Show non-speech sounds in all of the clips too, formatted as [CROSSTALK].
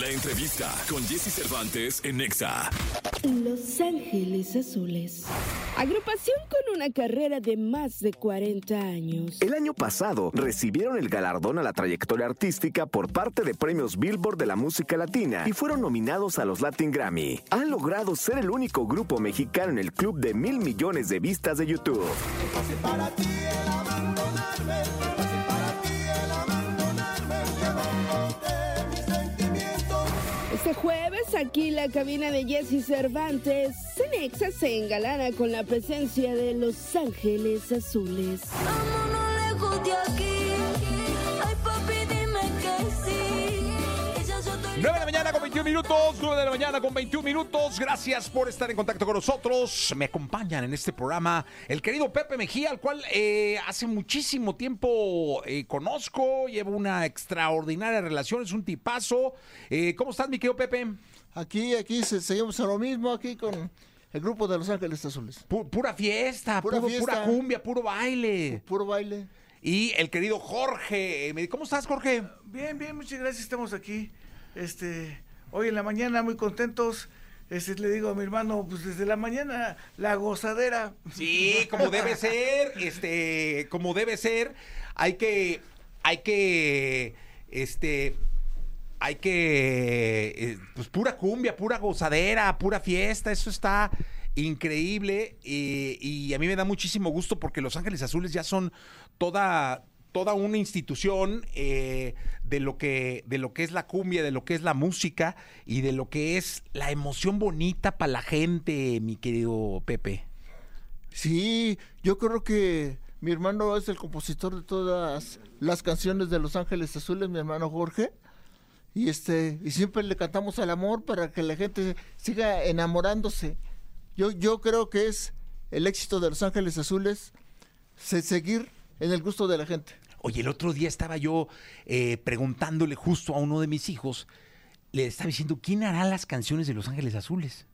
La entrevista con Jesse Cervantes en Nexa. Los Ángeles Azules. Agrupación con una carrera de más de 40 años. El año pasado recibieron el galardón a la trayectoria artística por parte de premios Billboard de la música latina y fueron nominados a los Latin Grammy. Han logrado ser el único grupo mexicano en el club de mil millones de vistas de YouTube. Este jueves, aquí la cabina de Jesse Cervantes, Cenexa se engalana con la presencia de Los Ángeles Azules. Aquí. 9 de la mañana con 21 minutos, 9 de la mañana con 21 minutos. Gracias por estar en contacto con nosotros. Me acompañan en este programa el querido Pepe Mejía, al cual eh, hace muchísimo tiempo eh, conozco, llevo una extraordinaria relación, es un tipazo. Eh, ¿Cómo estás, mi querido Pepe? Aquí, aquí se- seguimos a lo mismo, aquí con el grupo de Los Ángeles Azules. Pu- pura fiesta, Pura puro- fiesta. pura cumbia, puro baile. Puro baile. Y el querido Jorge. me- ¿Cómo estás, Jorge? Bien, bien, muchas gracias, estamos aquí. Este, hoy en la mañana muy contentos. Este, le digo a mi hermano, pues desde la mañana la gozadera. Sí, como debe ser, este, como debe ser, hay que, hay que, este, hay que, eh, pues pura cumbia, pura gozadera, pura fiesta, eso está increíble eh, y a mí me da muchísimo gusto porque Los Ángeles Azules ya son toda toda una institución eh, de lo que de lo que es la cumbia, de lo que es la música y de lo que es la emoción bonita para la gente, mi querido Pepe. Sí, yo creo que mi hermano es el compositor de todas las canciones de Los Ángeles Azules, mi hermano Jorge. Y este, y siempre le cantamos al amor para que la gente siga enamorándose. Yo, yo creo que es el éxito de Los Ángeles Azules se- seguir en el gusto de la gente. Oye, el otro día estaba yo eh, preguntándole justo a uno de mis hijos, le estaba diciendo, ¿quién hará las canciones de Los Ángeles Azules?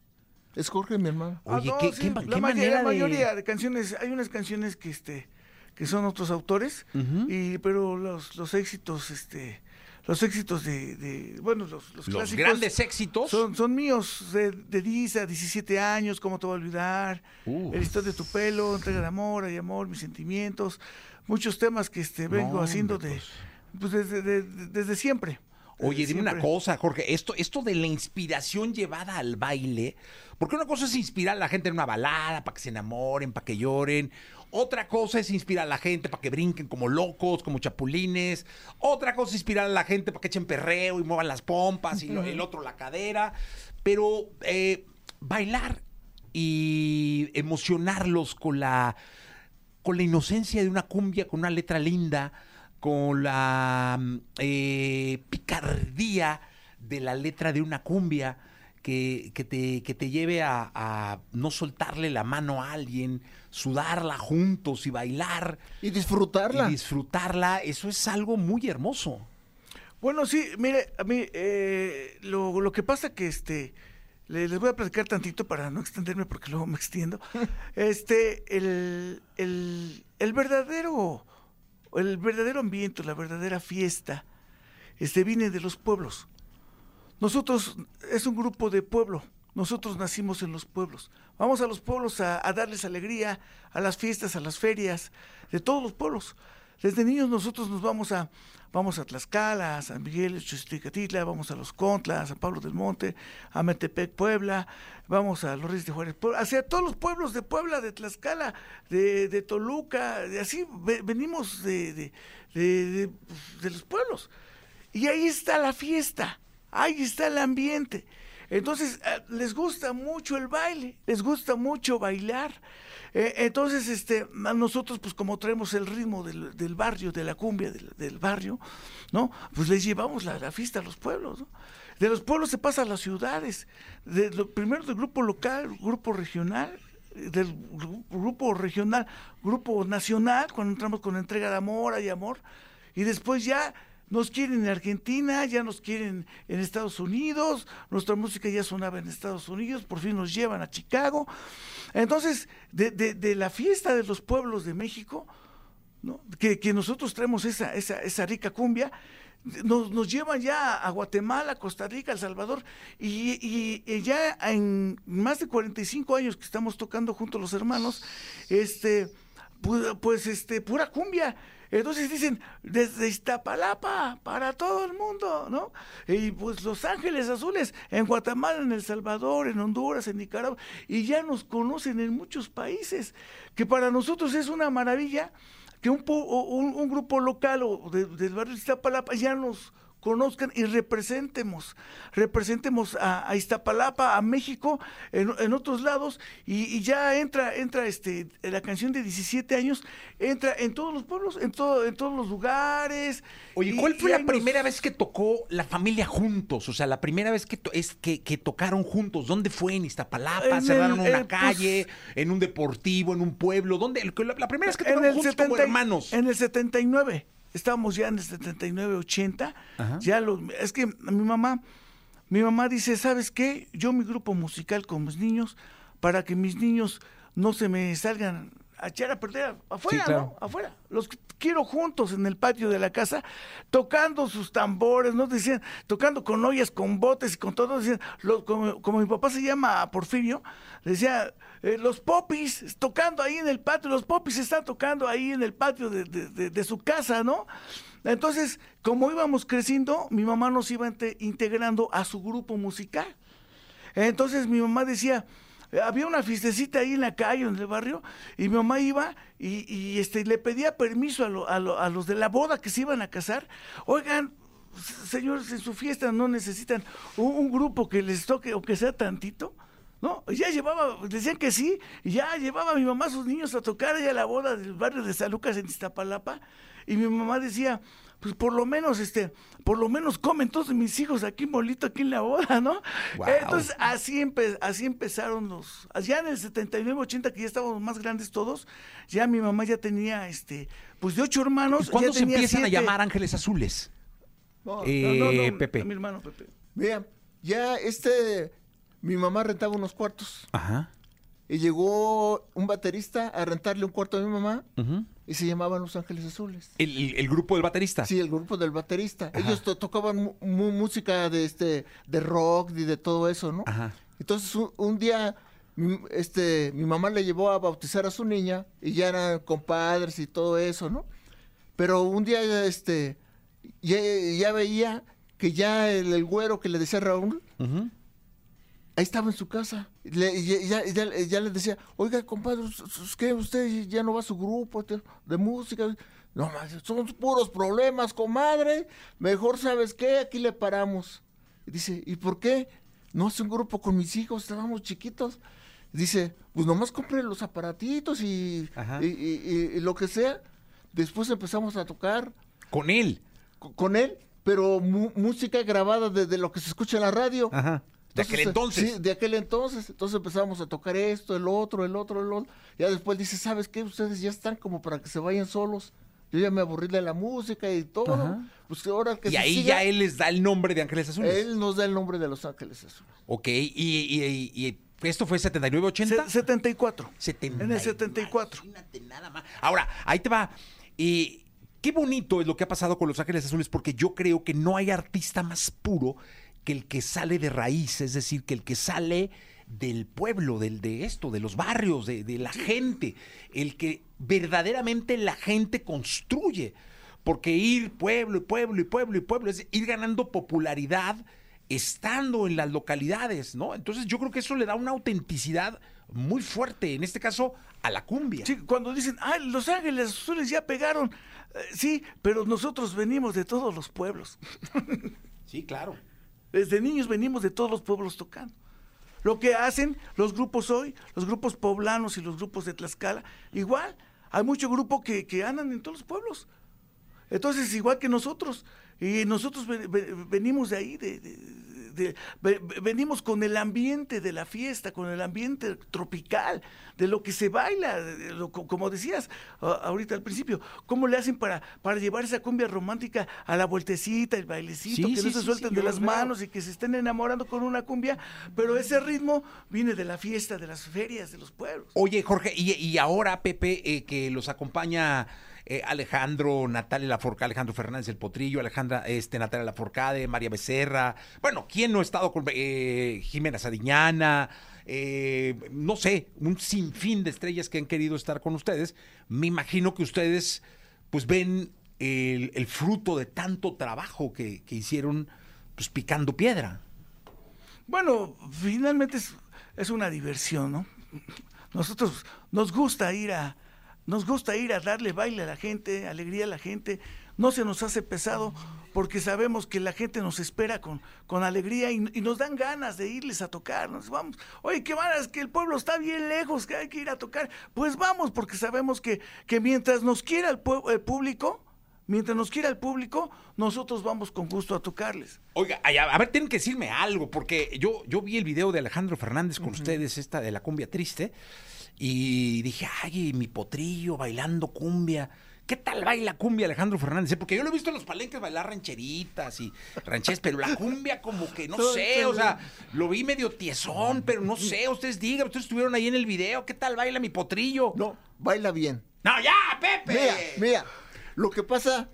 Es Jorge, mi hermano. Ah, Oye, no, ¿qué, sí, qué la, qué manera la mayoría de canciones, hay unas canciones que este que son otros autores, y pero los, los éxitos, este, los éxitos de, de- bueno, los, los, Los clásicos grandes éxitos. son, son míos, de, de 10 a 17 años, ¿cómo te voy a olvidar? Uf. El historia de tu pelo, entrega de amor, hay amor, mis sentimientos, muchos temas que este vengo No, haciendo de, pues desde, de- de- desde siempre. Oye, Desde dime una cosa, Jorge, esto, esto de la inspiración llevada al baile, porque una cosa es inspirar a la gente en una balada para que se enamoren, para que lloren, otra cosa es inspirar a la gente para que brinquen como locos, como chapulines, otra cosa es inspirar a la gente para que echen perreo y muevan las pompas y lo- el otro la cadera, pero eh, bailar y emocionarlos con la con la inocencia de una cumbia, con una letra linda, con la mm, eh, picardía de la letra de una cumbia que, que te, que te lleve a, a no soltarle la mano a alguien, sudarla juntos y bailar Y disfrutarla. y disfrutarla, eso es algo muy hermoso. Bueno, sí, mire, a mí eh, lo, lo que pasa que este le- les voy a platicar tantito para no extenderme porque luego me extiendo. [LAUGHS] Este, el, el, el verdadero, el verdadero ambiente, la verdadera fiesta, este viene de los pueblos. Nosotros es un grupo de pueblo. Nosotros nacimos en los pueblos. Vamos a los pueblos a, darles alegría, a las fiestas, a las ferias, de todos los pueblos. Desde niños nosotros nos vamos a, vamos a Tlaxcala, a San Miguel, Chusticatitla, vamos a Los Contlas, a San Pablo del Monte, a Metepec, Puebla, vamos a Los Reyes de Juárez, hacia todos los pueblos de Puebla, de Tlaxcala, de, Toluca, de así ve- venimos de, de- de los pueblos. Y ahí está la fiesta, ahí está el ambiente. Entonces, eh, les gusta mucho el baile, les gusta mucho bailar. Eh, entonces, este, nosotros, pues como traemos el ritmo del, del barrio, de la cumbia del, del barrio, ¿no? Pues les llevamos la, la fiesta a los pueblos, ¿no? De los pueblos se pasa a las ciudades. De primero del grupo local, grupo regional, del gru- grupo regional, grupo nacional, cuando entramos con entrega de amor, hay amor, y después ya nos quieren en Argentina, ya nos quieren en Estados Unidos, nuestra música ya sonaba en Estados Unidos, por fin nos llevan a Chicago. Entonces, de, de- la fiesta de los pueblos de México, ¿no? que, que nosotros traemos esa, esa, esa rica cumbia, nos, nos llevan ya a Guatemala, Costa Rica, El Salvador, y, y- y ya en más de 45 años que estamos tocando juntos los hermanos, este, pu- pues, este, pura cumbia. Entonces dicen, desde Iztapalapa para todo el mundo, ¿no? Y pues Los Ángeles Azules, en Guatemala, en El Salvador, en Honduras, en Nicaragua, y ya nos conocen en muchos países, que para nosotros es una maravilla que un, un grupo local o de- del barrio de Iztapalapa ya nos conozcan y representemos, representemos a, a Iztapalapa, a México, en, en otros lados, y, y ya entra, entra este, la canción de 17 años, entra en todos los pueblos, en todo, en todos los lugares. Oye, y- ¿cuál fue y la primera vez que tocó la familia juntos? O sea, la primera vez que, to- es que, que tocaron juntos. ¿Dónde fue? ¿En Iztapalapa? En ¿Cerraron el- una eh, pues- calle? ¿En un deportivo? ¿En un pueblo? ¿Dónde? La, la primera vez que en tocaron juntos como 70 y- hermanos. En el 79. Estábamos ya en el 79, 80. Ajá. Ya lo, es que mi mamá, mi mamá dice, ¿sabes qué? Yo mi grupo musical con mis niños, para que mis niños no se me salgan a echar a perder afuera, Sí, claro. ¿no? Afuera. Los quiero juntos en el patio de la casa, tocando sus tambores, ¿no? Decían, tocando con ollas, con botes y con todo. Decían, como, como mi papá se llama Porfirio, decía, eh, los popis tocando ahí en el patio, los popis están tocando ahí en el patio de, de- de- de su casa, ¿no? Entonces, como íbamos creciendo, mi mamá nos iba inte- integrando a su grupo musical. Entonces mi mamá decía, había una fiestecita ahí en la calle, en el barrio, y mi mamá iba y, y, este, le pedía permiso a, lo- a lo- a los de la boda que se iban a casar. Oigan, señores, en su fiesta no necesitan un, grupo que les toque o que sea tantito. No, ya llevaba, decían que sí, y ya llevaba a mi mamá a sus niños a tocar allá la boda del barrio de San Lucas en Iztapalapa, y mi mamá decía, pues por lo menos, este, por lo menos comen todos mis hijos aquí molito, aquí en la boda, ¿no? Entonces, así, empe- así empezaron los, ya en el 79, 80, que ya estábamos más grandes todos, ya mi mamá ya tenía, este, pues de ocho hermanos. ¿Y ¿Cuándo ya se tenía empiezan a llamar Ángeles Azules? No, Eh, No, no, no, Pepe. Mi hermano Pepe. Mira, ya este, mi mamá rentaba unos cuartos Ajá. Y llegó un baterista a rentarle un cuarto a mi mamá y se llamaban Los Ángeles Azules. el, el- el grupo del baterista. Sí, el grupo del baterista. Ajá. Ellos to- tocaban música de este, de rock y de todo eso, ¿no? Ajá. Entonces un, un día, mi- este, mi mamá le llevó a bautizar a su niña y ya eran compadres y todo eso, ¿no? Pero un día, este, ya, ya veía que ya el, el güero que le decía Raúl, ahí estaba en su casa. Le- ya, ya, ya- ya le decía, oiga, compadre, ¿us- us- ¿qué? ¿Usted ya no va a su grupo de, música? No, más, son puros problemas, comadre. Mejor, ¿sabes qué? Aquí le paramos. Dice, ¿y por qué? No hace un grupo con mis hijos, estábamos chiquitos. Dice, pues nomás compre los aparatitos y, y- y- y lo que sea. Después empezamos a tocar Con él. co- con él, pero música grabada desde lo que se escucha en la radio. Ajá. De aquel entonces. Sí, de aquel entonces. Entonces empezamos a tocar esto, el otro, el otro, el otro. Ya después dice, ¿sabes qué? Ustedes ya están como para que se vayan solos. Yo ya me aburrí de la música y todo. Ajá. Pues ahora que y se ahí siga, ya él les da el nombre de Ángeles Azules. él nos da el nombre de Los Ángeles Azules. Ok, y, y- y- y esto fue 79, 80. Se- 74. 70 En el 74. Imagínate nada más. Ahora, ahí te va. Y qué bonito es lo que ha pasado con Los Ángeles Azules, porque yo creo que no hay artista más puro que el que sale de raíz, es decir, que el que sale del pueblo, del, de esto, de los barrios, de, de la gente, el que verdaderamente la gente construye. Porque ir pueblo y pueblo y pueblo y pueblo es ir ganando popularidad estando en las localidades, ¿no? Entonces yo creo que eso le da una autenticidad muy fuerte, en este caso, a la cumbia. Sí, cuando dicen, ah, Los Ángeles Azules ya pegaron. Eh, sí, pero nosotros venimos de todos los pueblos. Sí, claro. Desde niños venimos de todos los pueblos tocando. Lo que hacen los grupos hoy, los grupos poblanos y los grupos de Tlaxcala, igual, hay mucho grupo que, que andan en todos los pueblos. Entonces, igual que nosotros, y nosotros ve- ve- venimos de ahí, de, de- de- venimos con el ambiente de la fiesta, con el ambiente tropical, de lo que se baila, de lo- co- como decías ahorita al principio, cómo le hacen para, para llevar esa cumbia romántica a la vueltecita, el bailecito, Sí, que sí, no se sí, suelten de las manos y que se estén enamorando con una cumbia, pero ese ritmo viene de la fiesta, de las ferias, de los pueblos. Oye, Jorge, y, y ahora, Pepe, eh, que los acompaña eh, Alejandro, Natalia Laforcade, Alejandro Fernández el Potrillo, Alejandra, este, Natalia Laforcade, María Becerra. Bueno, ¿quién no ha estado con eh, Jimena Sadiñana? eh, no sé, un sinfín de estrellas que han querido estar con ustedes. Me imagino que ustedes pues ven el, el fruto de tanto trabajo que, que hicieron pues picando piedra. Bueno, finalmente es, es una diversión, ¿no? Nosotros nos gusta ir a nos gusta ir a darle baile a la gente, alegría a la gente. No se nos hace pesado porque sabemos que la gente nos espera con, con alegría y, y nos dan ganas de irles a tocar. Nos vamos, oye, qué es que el pueblo está bien lejos, que hay que ir a tocar. Pues vamos, porque sabemos que, que mientras nos quiera el, el público, mientras nos quiera el público, nosotros vamos con gusto a tocarles. Oiga, a ver, tienen que decirme algo, porque yo, yo vi el video de Alejandro Fernández con ustedes, esta de la cumbia triste, y dije, ay, mi potrillo bailando cumbia. ¿Qué tal baila cumbia Alejandro Fernández? Porque yo lo he visto en los palenques bailar rancheritas y rancheras, pero la cumbia como que no [LAUGHS] sé, o sea, lo vi medio tiesón, pero no sé, ustedes digan, ustedes estuvieron ahí en el video, ¿qué tal baila mi potrillo? No, baila bien. No, ya, Pepe. Mira, mira, lo que pasa,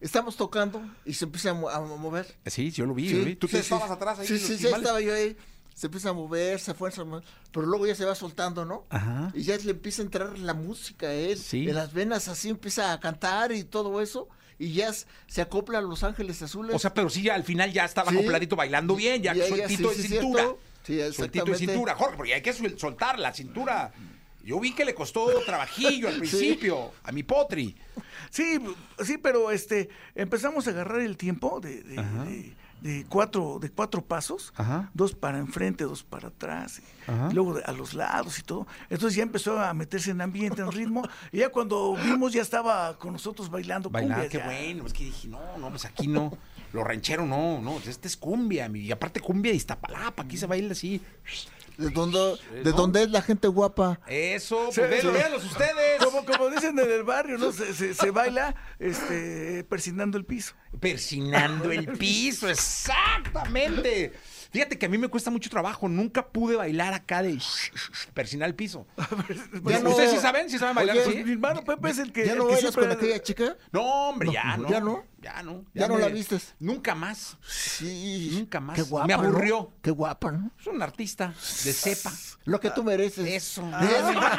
estamos tocando y se empieza a, mo- a mover. Sí, yo lo vi, Sí, lo vi. Tú sí, te sí. estabas atrás ahí. Sí, sí, sí, estaba yo ahí. Se empieza a mover, se fuerza, pero luego ya se va soltando, ¿no? Ajá. Y ya le empieza a entrar la música a él. Sí. En las venas así empieza a cantar y todo eso. Y ya se acopla a Los Ángeles Azules. O sea, pero sí, ya al final ya estaba Sí. acopladito bailando bien, ya, Ya, ya, sueltito sí, de sí, cintura. Sí, sueltito de cintura, Jorge, porque hay que soltar la cintura. Yo vi que le costó trabajillo al [LAUGHS] principio, a mi potri. Sí, sí, pero este empezamos a agarrar el tiempo de, de- de- de cuatro de cuatro pasos, Ajá. dos para enfrente, dos para atrás, y luego de- a los lados y todo. Entonces ya empezó a meterse en ambiente, en ritmo, y ya cuando vimos ya estaba con nosotros bailando Bailar, cumbia, qué ya. bueno. Es que dije, no, no, pues aquí no. Lo ranchero no, no, este es cumbia. mi- Y aparte cumbia de Iztapalapa, aquí se baila así. ¿De dónde, de dónde es la gente guapa? Eso, pues Sí, véanlo, sí. véanlos ustedes. Como, como dicen en el barrio, ¿no? Se, se- se baila este, persinando el piso. Persinando el [LAUGHS] piso, exactamente. Fíjate que a mí me cuesta mucho trabajo. Nunca pude bailar acá de persinar el piso. [LAUGHS] No- ¿Ustedes sí saben? ¿Sí saben bailar Oye, así? Mi hermano Pepe es el que. ¿Ya el no que bailas siempre- con aquella chica? No, hombre, ya no. ¿ya no? Ya no. ¿Ya no la vistes? Nunca más. Sí. Nunca más. Qué guapa, Me ¿no? aburrió. Qué guapa, ¿no? Es un artista de cepa. Lo que tú mereces. Eso. Eso. [LAUGHS]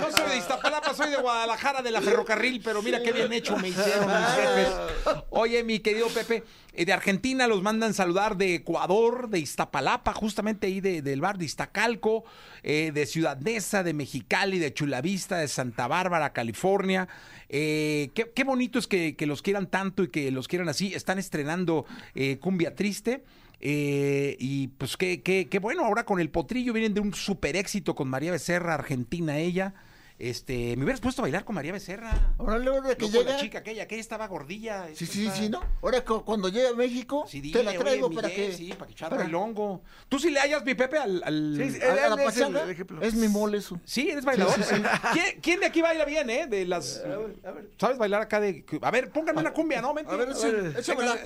No soy de Iztapalapa, soy de Guadalajara, de la ferrocarril, pero mira qué bien hecho me hicieron mis jefes. Oye, mi querido Pepe, eh, de Argentina los mandan saludar de Ecuador, de Iztapalapa, justamente ahí de- del bar de Iztacalco, eh, de Ciudad Neza, de Mexicali, de Chulavista, de Santa Bárbara, California. Eh, qué, qué bonito es que, que los quieran tanto y que los quieran así. Están estrenando eh, Cumbia Triste. eh, y pues qué, qué, qué bueno, ahora con el potrillo vienen de un super éxito con María Becerra, Argentina ella. Este, me hubieras puesto a bailar con María Becerra. Ahora luego de que No con llega. la chica aquella, aquella estaba gordilla. Sí, sí, está- sí, ¿no? Ahora cu- cuando llegue a México, Sí, te la oye, traigo para Miguel, que. Sí, para que echar para- bailongo. ¿Tú sí le hallas, mi Pepe, al... al- Sí, sí, a- a la Él es el pachanga, ejemplo. es mi mole eso. Sí, eres bailador. Sí. ¿Quién, quién de aquí baila bien, eh? De las. ¿Sabes bailar acá de.? A ver, pónganme una cumbia, ¿no? Vente. A ver,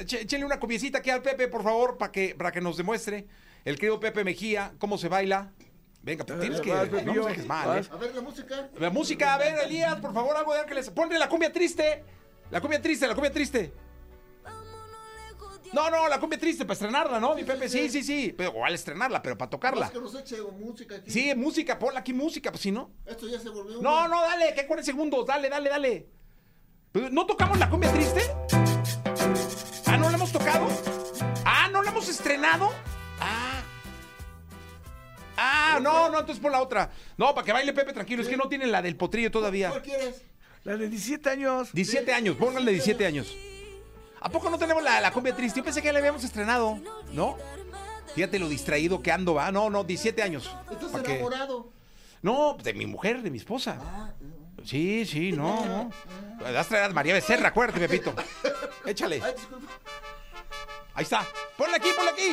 Échenle una cumbiecita aquí al Pepe, por favor, para que, para que nos demuestre el querido Pepe Mejía cómo se baila. Venga, pues tienes que. vas, No dejes mal, ¿eh? A ver la música. La música, a ver, Elías, por favor, algo de Ángeles. Ponle la cumbia triste. La cumbia triste, la cumbia triste. No, no, la cumbia triste, para estrenarla, ¿no? Mi Pepe, sí, sí, sí. Pero, o al estrenarla, pero para tocarla. Más que nos eche música aquí. Sí, música, ponla aquí música, pues si no. Esto ya se volvió. No, no, dale, que 40 segundos, dale, dale, dale. Pero, ¿No tocamos la cumbia triste? Ah, ¿no la hemos tocado? Ah, ¿no la hemos estrenado? Ah. Ah, no, no, entonces pon la otra. No, para que baile Pepe tranquilo, es que no tienen la del potrillo todavía. ¿Cuál quieres? La de 17 años. 17 años, pónganle 17 años. ¿A poco no tenemos la, la cumbia triste? Yo pensé que ya la habíamos estrenado, ¿no? Fíjate lo distraído que ando, va. No, no, 17 años. Estás enamorado. No, de mi mujer, de mi esposa. Ah, Sí, sí, no, no. Vas a traer a María Becerra, acuérdate, Pepito. [LAUGHS] Échale. Ay. Ahí está. Ponle aquí, ponle aquí.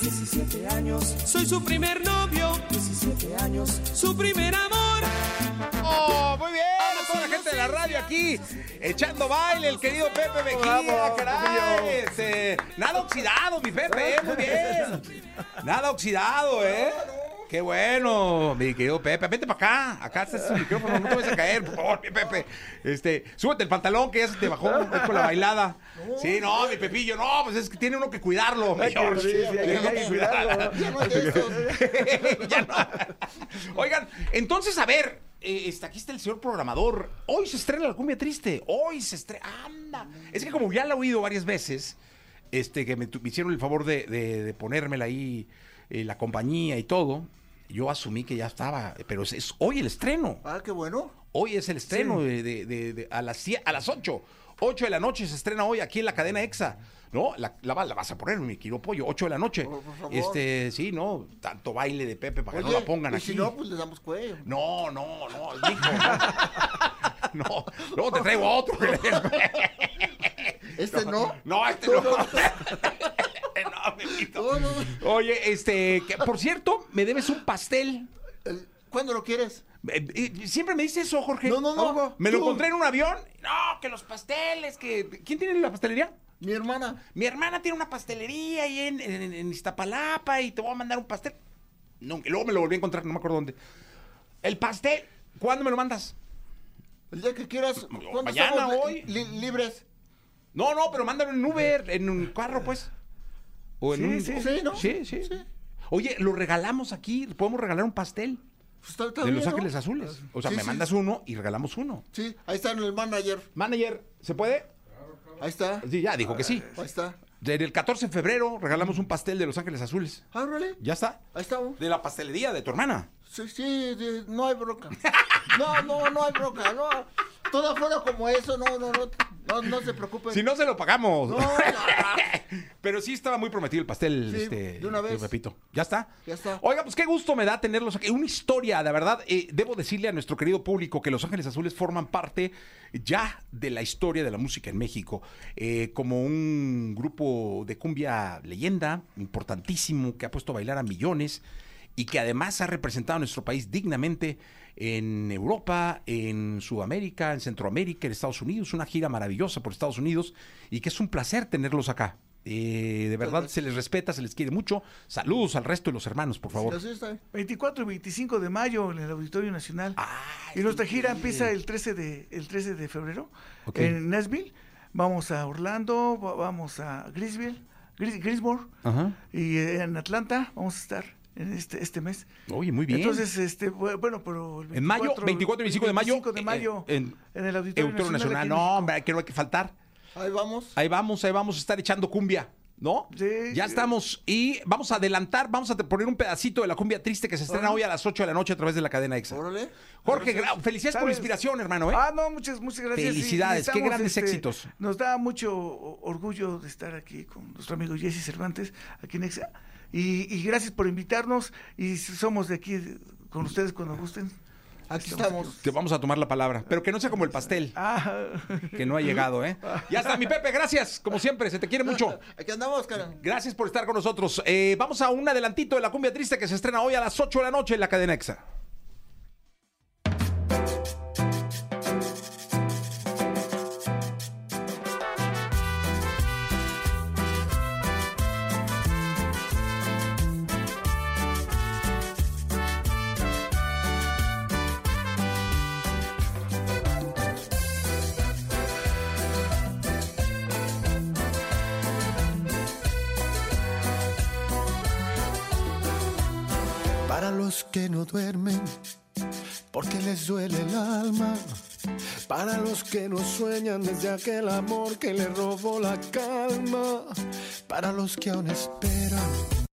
17 años. Soy su primer novio, 17 años. Su primer amor. ¡Oh, muy bien! A toda la gente de la radio aquí, echando baile, el querido Pepe Mejía, caray. Este, nada oxidado, mi Pepe, eh, muy bien. [LAUGHS] Nada oxidado, ¿eh? Qué bueno, mi querido Pepe. Vente para acá. Acá está ese micrófono. No te vayas a caer, por favor, mi Pepe. Este, súbete el pantalón que ya se te bajó poco la bailada. Sí, no, mi Pepillo, no, pues es que tiene uno que cuidarlo, mi George. sí, sí, hay que- Tiene hay que cuidarlo. Ya no [LAUGHS] ya no. Oigan, entonces, a ver, eh, está, aquí está el señor programador. Hoy se estrena la cumbia triste. Hoy se estrena. Anda. Es que como ya la he oído varias veces, este, que me hicieron el favor de, de, de ponérmela ahí, eh, la compañía y todo, yo asumí que ya estaba. Pero es, es hoy el estreno. Ah, qué bueno. Hoy es el estreno de, de- de- de- a, las, a las 8. 8 de la noche se estrena hoy aquí en la cadena EXA. ¿No? La, la, va- la vas a poner, mi querido pollo. 8 de la noche. Por- por favor. Este, sí, no. Tanto baile de Pepe para que no la pongan y aquí. si no, pues le damos cuello. No, no, no, mijo, no. [LAUGHS] No, luego te traigo otro. [LAUGHS] Este no. No, este no. No, [LAUGHS] Oye, este, que, por cierto, me debes un pastel. El- ¿Cuándo lo quieres? Eh, eh, Siempre me dice eso, Jorge. No, no, no. Me lo Tú. encontré en un avión. No, que los pasteles, que... ¿Quién tiene la pastelería? Mi hermana. Mi hermana tiene una pastelería ahí en, en- en Iztapalapa y te voy a mandar un pastel. No, luego me lo volví a encontrar, no me acuerdo dónde. El pastel, ¿cuándo me lo mandas? El día que quieras. ¿Cuándo mañana, estamos hoy. li- libres? No, no, pero mándalo en Uber, en un carro, pues. O en Sí, un... sí, sí, ¿no? Sí, sí. Sí. Oye, lo regalamos aquí, podemos regalar un pastel Pues está- está de bien, Los ¿no? Ángeles Azules. O sea, me mandas uno y regalamos uno. Sí, ahí está en el manager. Manager, ¿se puede? Ahí está. Sí, ya, dijo que sí. Ahí está. Del 14 de febrero regalamos un pastel de Los Ángeles Azules. Ábrale. ¿Ya está? Ahí está. De la pastelería de tu hermana. Sí, sí, de- no hay bronca. [LAUGHS] No, no, no hay bronca. No. Todo fuera como eso, no, no, no. No, no se preocupen. Si no, se lo pagamos. No, [LAUGHS] Pero sí estaba muy prometido el pastel, Sí, este, de una vez. yo repito. ¿Ya está? Ya está. Oiga, pues qué gusto me da tenerlos aquí. Una historia, de verdad. eh, debo decirle a nuestro querido público que Los Ángeles Azules forman parte ya de la historia de la música en México. eh, como un grupo de cumbia leyenda, importantísimo, que ha puesto a bailar a millones y que además ha representado a nuestro país dignamente en Europa, en Sudamérica, en Centroamérica, en Estados Unidos, una gira maravillosa por Estados Unidos y que es un placer tenerlos acá. Eh, de verdad se les respeta, se les quiere mucho. Saludos al resto de los hermanos, por favor. Así está. 24 y 25 de mayo en el Auditorio Nacional. y nuestra gira empieza el 13 de, el 13 de febrero en Nashville. Vamos a Orlando, va- vamos a Greensville, Gris- Greensboro Ajá. y eh, en Atlanta vamos a estar en este, este mes. Oye, muy bien. Entonces, este, bu- bueno, pero el en mayo, 24 y 25 de mayo. 25 de mayo eh, en, en el Auditorio, Auditorio Nacional. No, hombre, que no hay que faltar. Ahí vamos. Ahí vamos, ahí vamos a estar echando cumbia, ¿no? Sí, ya estamos. Y vamos a adelantar, vamos a poner un pedacito de la cumbia triste que se estrena hoy a las 8 de la noche a través de la cadena EXA. Órale. Jorge, felicidades por la inspiración, hermano, ¿eh? Ah, no, muchas, muchas gracias. Y Felicidades, qué grandes éxitos. Nos da mucho orgullo de estar aquí con nuestro amigo Jesse Cervantes, aquí en Exa. Y, y gracias por invitarnos. Y somos de aquí con ustedes cuando gusten. Aquí estamos. Te vamos a tomar la palabra, pero que no sea como el pastel, Ah, que no ha llegado, ¿eh? Ya está, mi Pepe, gracias, como siempre, se te quiere mucho. Aquí andamos, cara. Gracias por estar con nosotros. Eh, vamos a un adelantito de la cumbia triste que se estrena hoy a las 8 de la noche en la cadena EXA. Los que no duermen, porque les duele el alma. Para los que no sueñan desde aquel amor que le robó la calma. Para los que aún esperan,